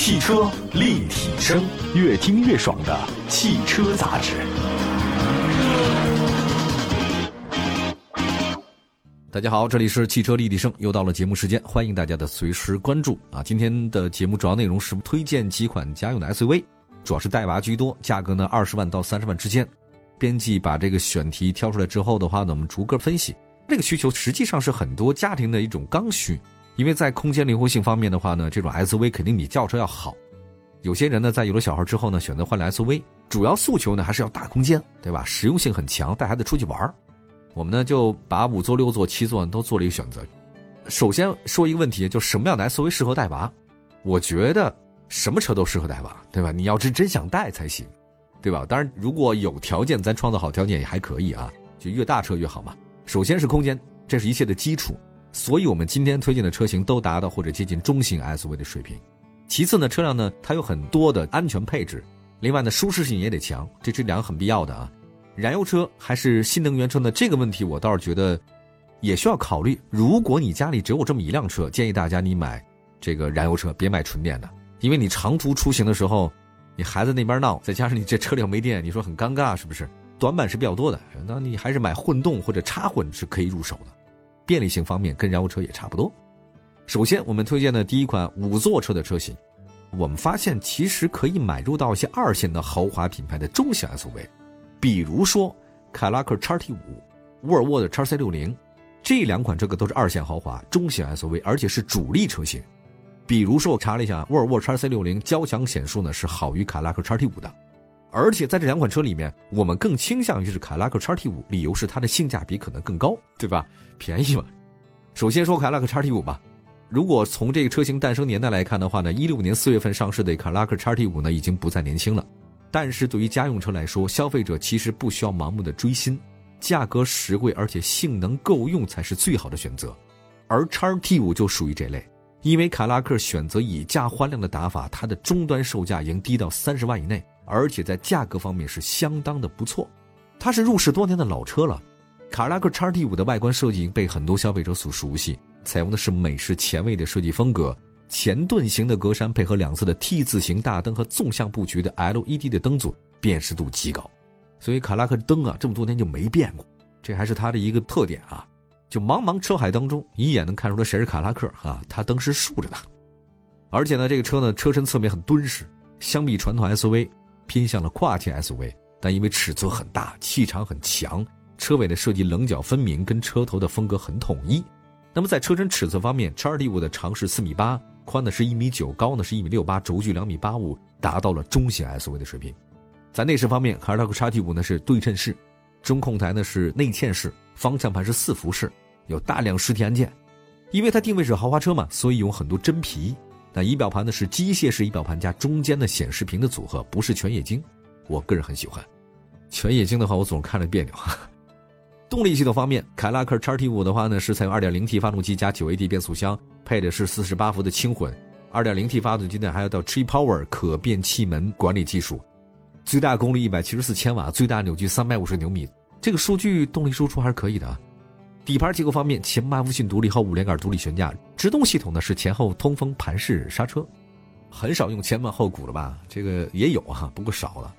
汽车立体声，越听越爽的汽车杂志。大家好，这里是汽车立体声，又到了节目时间，欢迎大家的随时关注啊！今天的节目主要内容是推荐几款家用的 SUV，主要是带娃居多，价格呢二十万到三十万之间。编辑把这个选题挑出来之后的话呢，我们逐个分析。这个需求实际上是很多家庭的一种刚需，因为在空间灵活性方面的话呢，这种 SUV 肯定比轿车要好。有些人呢，在有了小孩之后呢，选择换了 SUV，主要诉求呢还是要大空间，对吧？实用性很强，带孩子出去玩我们呢就把五座、六座、七座都做了一个选择。首先说一个问题，就什么样的 SUV 适合带娃？我觉得什么车都适合带娃，对吧？你要是真想带才行，对吧？当然，如果有条件，咱创造好条件也还可以啊，就越大车越好嘛。首先是空间，这是一切的基础，所以我们今天推荐的车型都达到或者接近中型 SUV 的水平。其次呢，车辆呢它有很多的安全配置，另外呢舒适性也得强，这是两个很必要的啊。燃油车还是新能源车呢？这个问题我倒是觉得也需要考虑。如果你家里只有这么一辆车，建议大家你买这个燃油车，别买纯电的，因为你长途出行的时候，你孩子那边闹，再加上你这车里没电，你说很尴尬是不是？短板是比较多的，那你还是买混动或者插混是可以入手的，便利性方面跟燃油车也差不多。首先我们推荐的第一款五座车的车型，我们发现其实可以买入到一些二线的豪华品牌的中型 SUV。比如说，凯拉克叉 T 五、沃尔沃的叉 C 六零，这两款车都是二线豪华中型 SUV，而且是主力车型。比如说，我查了一下，沃尔沃叉 C 六零交强险数呢是好于凯拉克叉 T 五的，而且在这两款车里面，我们更倾向于是凯拉克叉 T 五，理由是它的性价比可能更高，对吧？便宜嘛。首先说凯拉克叉 T 五吧，如果从这个车型诞生年代来看的话呢，一六年四月份上市的凯拉克叉 T 五呢已经不再年轻了。但是对于家用车来说，消费者其实不需要盲目的追新，价格实惠而且性能够用才是最好的选择。而叉 T 五就属于这类，因为凯拉克选择以价换量的打法，它的终端售价已经低到三十万以内，而且在价格方面是相当的不错。它是入市多年的老车了，凯拉克叉 T 五的外观设计已经被很多消费者所熟悉，采用的是美式前卫的设计风格。前盾形的格栅配合两侧的 T 字形大灯和纵向布局的 LED 的灯组，辨识度极高，所以卡拉克灯啊这么多年就没变过，这还是它的一个特点啊。就茫茫车海当中，一眼能看出来谁是卡拉克啊，它灯是竖着的，而且呢，这个车呢车身侧面很敦实，相比传统 SUV 偏向了跨界 SUV，但因为尺寸很大，气场很强，车尾的设计棱角分明，跟车头的风格很统一。那么在车身尺寸方面，叉 T 五的长是四米八。宽呢是一米九，高呢是一米六八，轴距两米八五，达到了中型 SUV 的水平。在内饰方面，凯迪拉克叉 T 五呢是对称式，中控台呢是内嵌式，方向盘是四辐式，有大量实体按键。因为它定位是豪华车嘛，所以有很多真皮。那仪表盘呢是机械式仪表盘加中间的显示屏的组合，不是全液晶。我个人很喜欢，全液晶的话我总是看着别扭。动力系统方面，凯拉克叉 T 五的话呢是采用 2.0T 发动机加 9AT 变速箱。配的是四十八伏的轻混，2.0T 发动机呢还要到 Tree Power 可变气门管理技术，最大功率一百七十四千瓦，最大扭矩三百五十牛米，这个数据动力输出还是可以的啊。底盘结构方面，前麦弗逊独立和五连杆独立悬架，制动系统呢是前后通风盘式刹车，很少用前门后鼓了吧？这个也有哈，不过少了。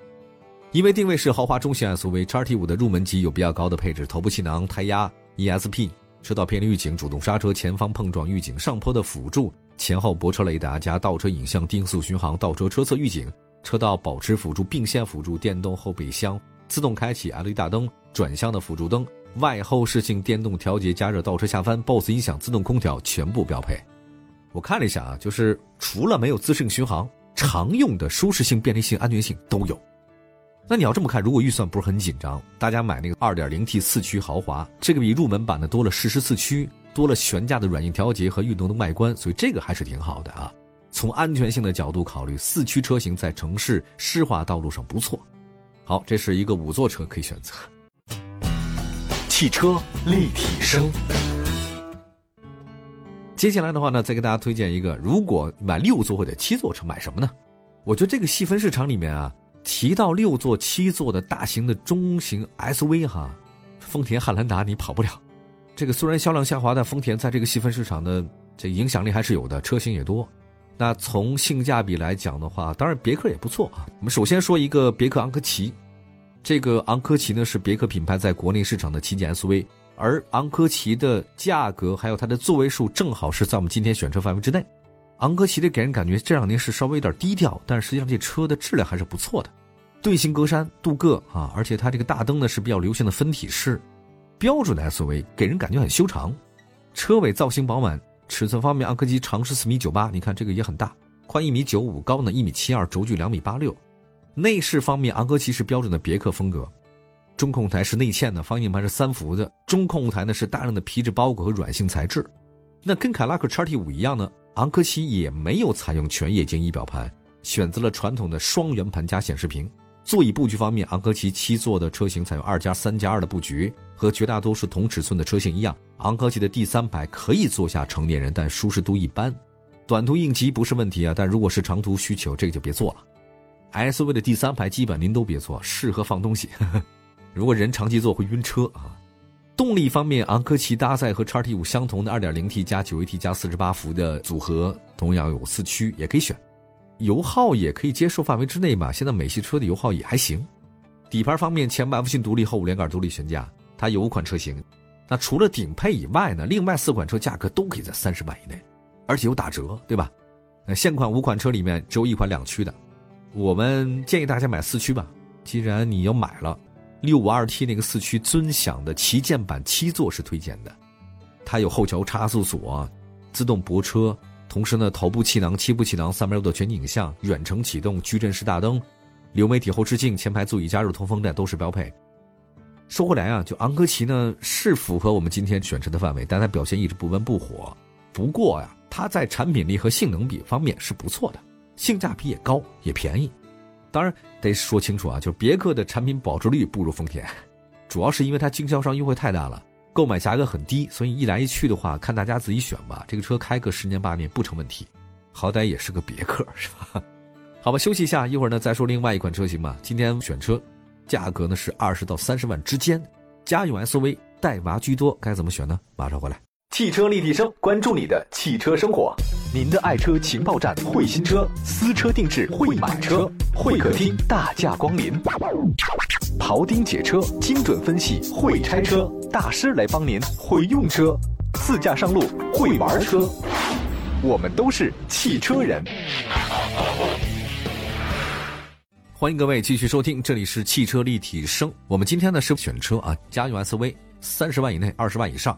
因为定位是豪华中型 SUV，XT5 的入门级有比较高的配置，头部气囊、胎压、ESP。车道偏离预警、主动刹车、前方碰撞预警、上坡的辅助、前后泊车雷达加倒车影像、定速巡航、倒车车侧预警、车道保持辅助、并线辅助、电动后备箱、自动开启 LED 大灯、转向的辅助灯、外后视镜电动调节加热、倒车下翻、BOSS 音响、自动空调全部标配。我看了一下啊，就是除了没有自适应巡航，常用的舒适性、便利性、安全性都有。那你要这么看，如果预算不是很紧张，大家买那个 2.0T 四驱豪华，这个比入门版的多了适时四驱，多了悬架的软硬调节和运动的外观，所以这个还是挺好的啊。从安全性的角度考虑，四驱车型在城市湿滑道路上不错。好，这是一个五座车可以选择。汽车立体声。接下来的话呢，再给大家推荐一个，如果买六座或者七座车，买什么呢？我觉得这个细分市场里面啊。提到六座、七座的大型的中型 SUV 哈，丰田汉兰达你跑不了。这个虽然销量下滑，但丰田在这个细分市场的这影响力还是有的，车型也多。那从性价比来讲的话，当然别克也不错啊。我们首先说一个别克昂科旗，这个昂科旗呢是别克品牌在国内市场的旗舰 SUV，而昂科旗的价格还有它的座位数正好是在我们今天选车范围之内。昂科旗的给人感觉这两年是稍微有点低调，但实际上这车的质量还是不错的。盾形格栅镀铬啊，而且它这个大灯呢是比较流行的分体式，标准的 SUV 给人感觉很修长。车尾造型饱满，尺寸方面，昂科旗长是四米九八，你看这个也很大，宽一米九五，高呢一米七二，轴距两米八六。内饰方面，昂科旗是标准的别克风格，中控台是内嵌的，方向盘是三幅的，中控台呢是大量的皮质包裹和软性材质。那跟凯拉克叉 T 五一样呢，昂科旗也没有采用全液晶仪表盘，选择了传统的双圆盘加显示屏。座椅布局方面，昂科旗七座的车型采用二加三加二的布局，和绝大多数同尺寸的车型一样，昂科旗的第三排可以坐下成年人，但舒适度一般。短途应急不是问题啊，但如果是长途需求，这个就别坐了。SUV 的第三排基本您都别坐，适合放东西。如果人长期坐会晕车啊。动力方面，昂科旗搭载和叉 T 五相同的 2.0T 加 9AT 加48伏的组合，同样有四驱，也可以选。油耗也可以接受范围之内吧，现在美系车的油耗也还行。底盘方面，前麦弗逊独立后五连杆独立悬架，它有五款车型。那除了顶配以外呢，另外四款车价格都可以在三十万以内，而且有打折，对吧？那现款五款车里面只有一款两驱的，我们建议大家买四驱吧。既然你要买了，六五二 T 那个四驱尊享的旗舰版七座是推荐的，它有后桥差速锁、自动泊车。同时呢，头部气囊、七部气囊、三百六的全景影像、远程启动、矩阵式大灯、流媒体后视镜、前排座椅加热通风带都是标配。说回来啊，就昂科旗呢是符合我们今天选车的范围，但它表现一直不温不火。不过呀，它在产品力和性能比方面是不错的，性价比也高，也便宜。当然得说清楚啊，就是别克的产品保值率不如丰田，主要是因为它经销商优惠太大了。购买价格很低，所以一来一去的话，看大家自己选吧。这个车开个十年八年不成问题，好歹也是个别克，是吧？好吧，休息一下，一会儿呢再说另外一款车型吧。今天选车，价格呢是二十到三十万之间，家用 SUV 带娃居多，该怎么选呢？马上回来。汽车立体声，关注你的汽车生活，您的爱车情报站，会新车，私车定制，会买车，会客厅大驾光临，庖丁解车，精准分析，会拆车大师来帮您，会用车，自驾上路，会玩车，我们都是汽车人。欢迎各位继续收听，这里是汽车立体声。我们今天呢是选车啊，家用 SUV，三十万以内，二十万以上。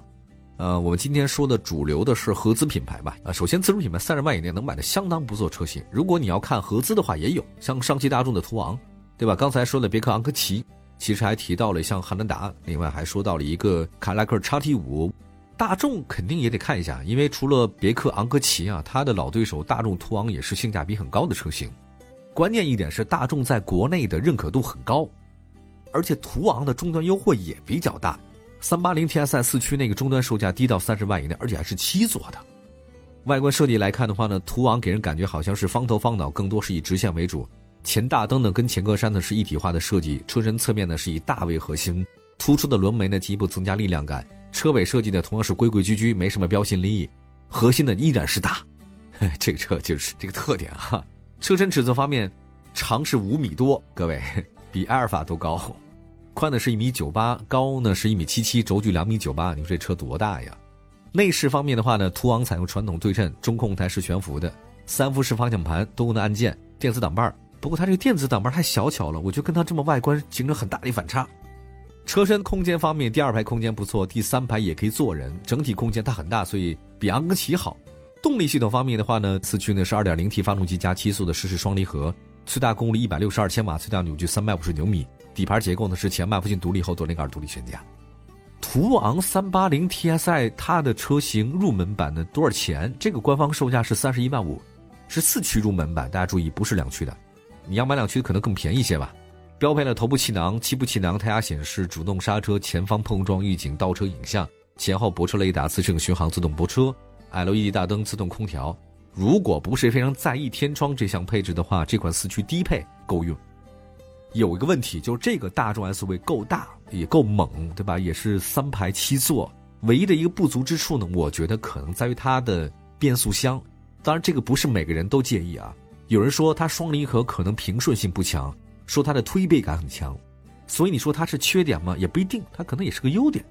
呃，我们今天说的主流的是合资品牌吧？啊，首先自主品牌三十万以内能买的相当不错车型。如果你要看合资的话，也有像上汽大众的途昂，对吧？刚才说的别克昂科旗，其实还提到了像汉兰达，另外还说到了一个凯迪拉克叉 T 五。大众肯定也得看一下，因为除了别克昂科旗啊，它的老对手大众途昂也是性价比很高的车型。关键一点是大众在国内的认可度很高，而且途昂的终端优惠也比较大。三八零 TSI 四驱那个终端售价低到三十万以内，而且还是七座的。外观设计来看的话呢，途昂给人感觉好像是方头方脑，更多是以直线为主。前大灯呢跟前格栅呢是一体化的设计，车身侧面呢是以大为核心，突出的轮眉呢进一步增加力量感。车尾设计呢同样是规规矩矩，没什么标新立异，核心呢依然是大。这个车就是这个特点哈。车身尺寸方面，长是五米多，各位比阿尔法都高。宽呢是一米九八，高呢是一米七七，轴距两米九八。你说这车多大呀？内饰方面的话呢，途昂采用传统对称，中控台是悬浮的，三辐式方向盘，多功能按键，电子挡把不过它这个电子挡把太小巧了，我觉得跟它这么外观形成很大的反差。车身空间方面，第二排空间不错，第三排也可以坐人，整体空间它很大，所以比昂科旗好。动力系统方面的话呢，四驱呢是二点零 T 发动机加七速的湿式双离合，最大功率一百六十二千瓦，最大扭矩三百五十牛米。底盘结构呢是前麦弗逊独立后多连杆独立悬架，途昂三八零 TSI 它的车型入门版呢多少钱？这个官方售价是三十一万五，是四驱入门版，大家注意不是两驱的，你要买两驱可能更便宜一些吧。标配了头部气囊、七部气囊、胎压显示、主动刹车、前方碰撞预警、倒车影像、前后泊车雷达、自适应巡航、自动泊车、LED 大灯、自动空调。如果不是非常在意天窗这项配置的话，这款四驱低配够用。有一个问题，就是这个大众 SUV 够大，也够猛，对吧？也是三排七座。唯一的一个不足之处呢，我觉得可能在于它的变速箱。当然，这个不是每个人都介意啊。有人说它双离合可能平顺性不强，说它的推背感很强，所以你说它是缺点吗？也不一定，它可能也是个优点。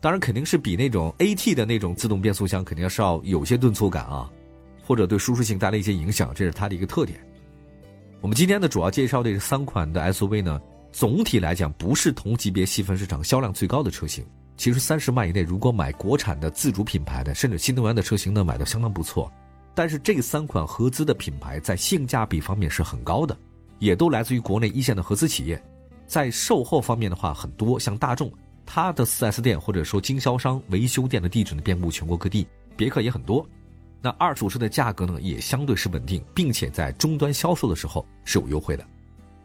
当然，肯定是比那种 AT 的那种自动变速箱肯定是要有些顿挫感啊，或者对舒适性带来一些影响，这是它的一个特点。我们今天呢主要介绍的这三款的 SUV 呢，总体来讲不是同级别细分市场销量最高的车型。其实三十万以内，如果买国产的自主品牌的，甚至新能源的车型呢，买的相当不错。但是这三款合资的品牌在性价比方面是很高的，也都来自于国内一线的合资企业。在售后方面的话，很多像大众，它的 4S 店或者说经销商维修店的地址呢遍布全国各地，别克也很多。那二手车的价格呢也相对是稳定，并且在终端销售的时候是有优惠的，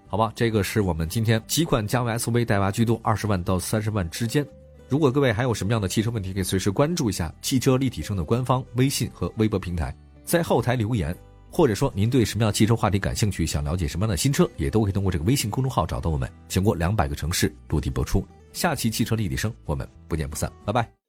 好吧？这个是我们今天几款加位 SUV 带娃居多，二十万到三十万之间。如果各位还有什么样的汽车问题，可以随时关注一下汽车立体声的官方微信和微博平台。在后台留言，或者说您对什么样汽车话题感兴趣，想了解什么样的新车，也都可以通过这个微信公众号找到我们。全国两百个城市落地播出，下期汽车立体声，我们不见不散，拜拜。